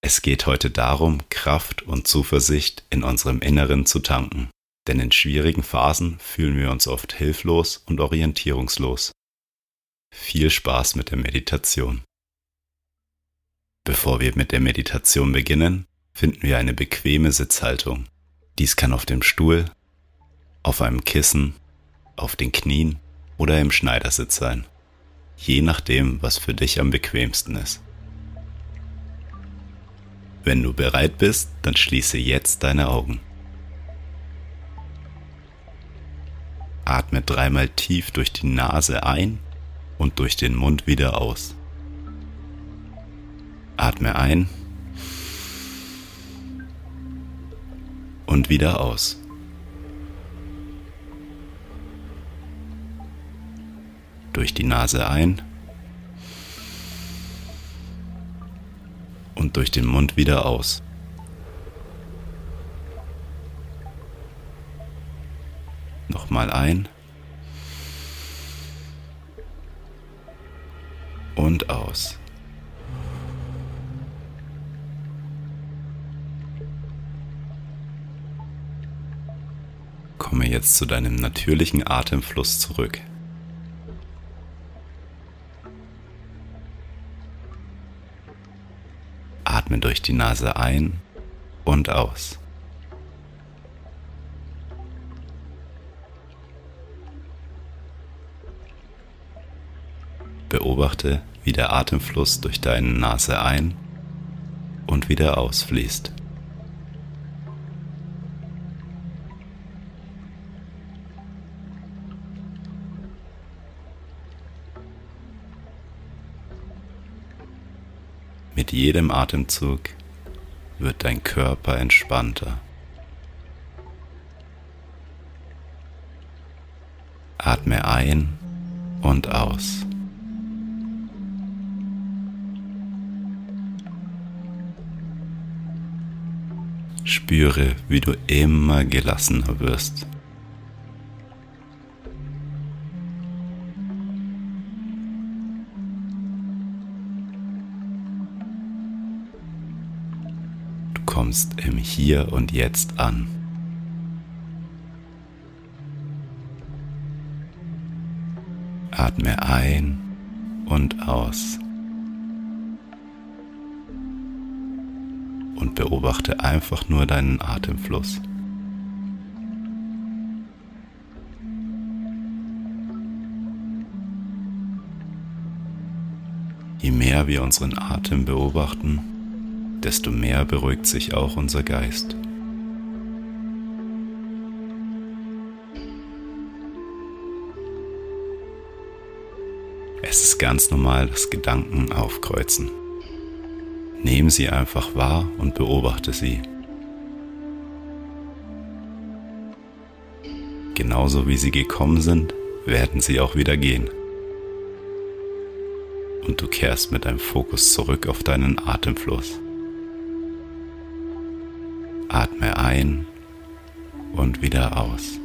Es geht heute darum, Kraft und Zuversicht in unserem Inneren zu tanken. Denn in schwierigen Phasen fühlen wir uns oft hilflos und orientierungslos. Viel Spaß mit der Meditation. Bevor wir mit der Meditation beginnen, finden wir eine bequeme Sitzhaltung. Dies kann auf dem Stuhl, auf einem Kissen, auf den Knien oder im Schneidersitz sein. Je nachdem, was für dich am bequemsten ist. Wenn du bereit bist, dann schließe jetzt deine Augen. Atme dreimal tief durch die Nase ein und durch den Mund wieder aus. Atme ein und wieder aus. Durch die Nase ein und durch den Mund wieder aus. Nochmal ein und aus. Komme jetzt zu deinem natürlichen Atemfluss zurück. Atme durch die Nase ein und aus. Beobachte, wie der Atemfluss durch deine Nase ein und wieder ausfließt. Mit jedem Atemzug wird dein Körper entspannter. Atme ein und aus. Spüre, wie du immer gelassener wirst. Kommst im Hier und Jetzt an. Atme ein und aus. Und beobachte einfach nur deinen Atemfluss. Je mehr wir unseren Atem beobachten, desto mehr beruhigt sich auch unser Geist. Es ist ganz normal, dass Gedanken aufkreuzen. Nehmen sie einfach wahr und beobachte sie. Genauso wie sie gekommen sind, werden sie auch wieder gehen. Und du kehrst mit deinem Fokus zurück auf deinen Atemfluss. Atme ein und wieder aus.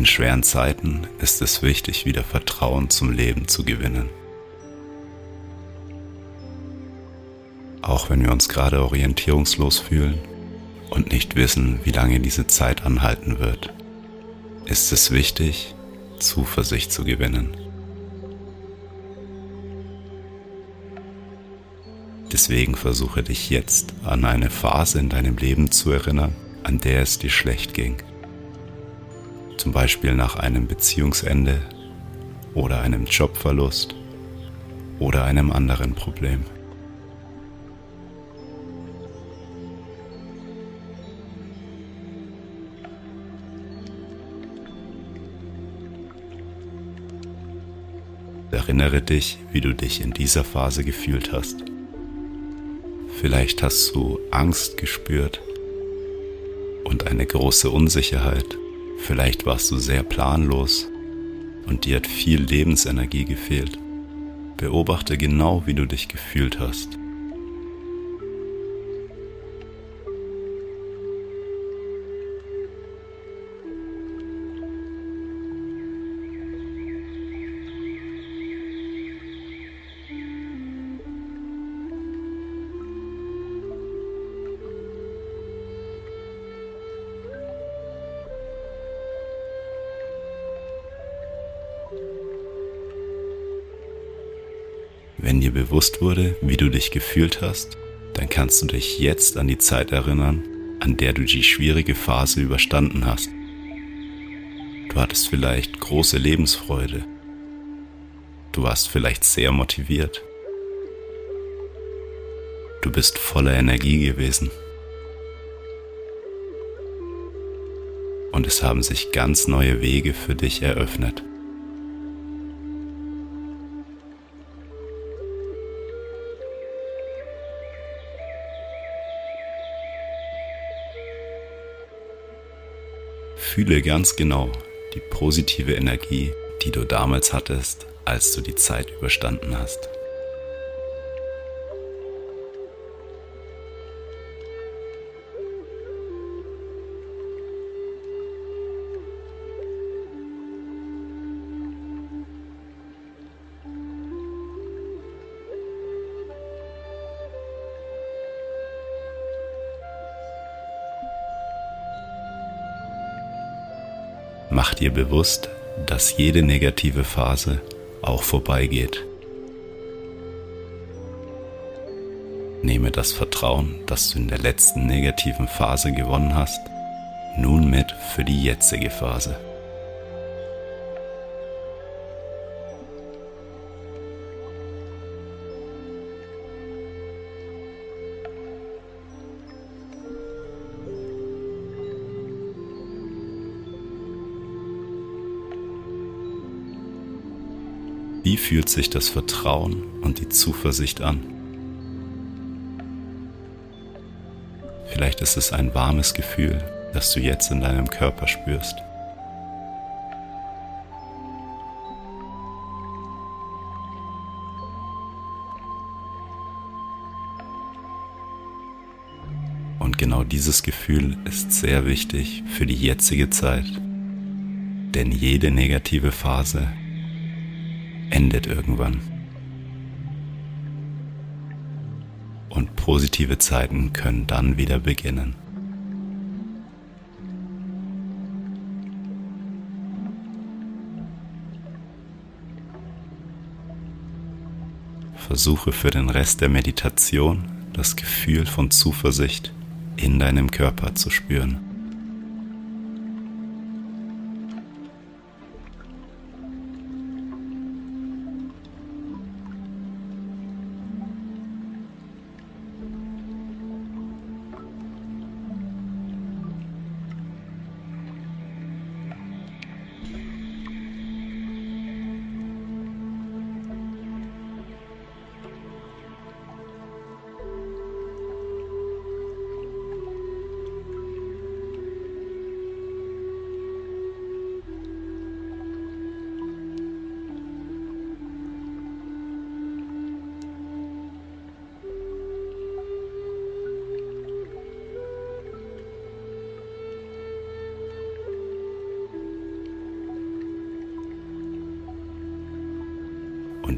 In schweren Zeiten ist es wichtig, wieder Vertrauen zum Leben zu gewinnen. Auch wenn wir uns gerade orientierungslos fühlen und nicht wissen, wie lange diese Zeit anhalten wird, ist es wichtig, Zuversicht zu gewinnen. Deswegen versuche dich jetzt an eine Phase in deinem Leben zu erinnern, an der es dir schlecht ging. Zum Beispiel nach einem Beziehungsende oder einem Jobverlust oder einem anderen Problem. Erinnere dich, wie du dich in dieser Phase gefühlt hast. Vielleicht hast du Angst gespürt und eine große Unsicherheit. Vielleicht warst du sehr planlos und dir hat viel Lebensenergie gefehlt. Beobachte genau, wie du dich gefühlt hast. Wenn dir bewusst wurde, wie du dich gefühlt hast, dann kannst du dich jetzt an die Zeit erinnern, an der du die schwierige Phase überstanden hast. Du hattest vielleicht große Lebensfreude. Du warst vielleicht sehr motiviert. Du bist voller Energie gewesen. Und es haben sich ganz neue Wege für dich eröffnet. Fühle ganz genau die positive Energie, die du damals hattest, als du die Zeit überstanden hast. Mach dir bewusst, dass jede negative Phase auch vorbeigeht. Nehme das Vertrauen, das du in der letzten negativen Phase gewonnen hast, nun mit für die jetzige Phase. Wie fühlt sich das Vertrauen und die Zuversicht an? Vielleicht ist es ein warmes Gefühl, das du jetzt in deinem Körper spürst. Und genau dieses Gefühl ist sehr wichtig für die jetzige Zeit. Denn jede negative Phase endet irgendwann. Und positive Zeiten können dann wieder beginnen. Versuche für den Rest der Meditation das Gefühl von Zuversicht in deinem Körper zu spüren.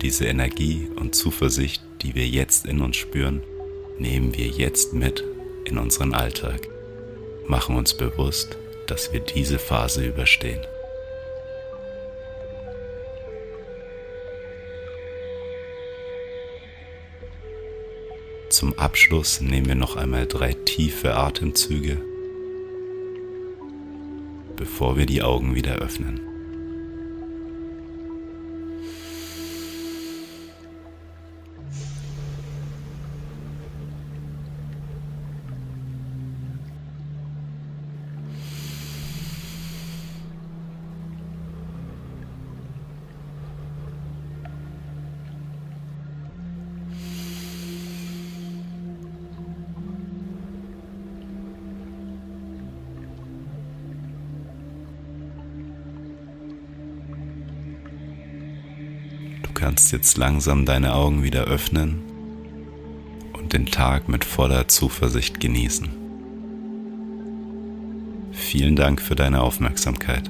Diese Energie und Zuversicht, die wir jetzt in uns spüren, nehmen wir jetzt mit in unseren Alltag. Machen uns bewusst, dass wir diese Phase überstehen. Zum Abschluss nehmen wir noch einmal drei tiefe Atemzüge, bevor wir die Augen wieder öffnen. Kannst jetzt langsam deine Augen wieder öffnen und den Tag mit voller Zuversicht genießen. Vielen Dank für deine Aufmerksamkeit.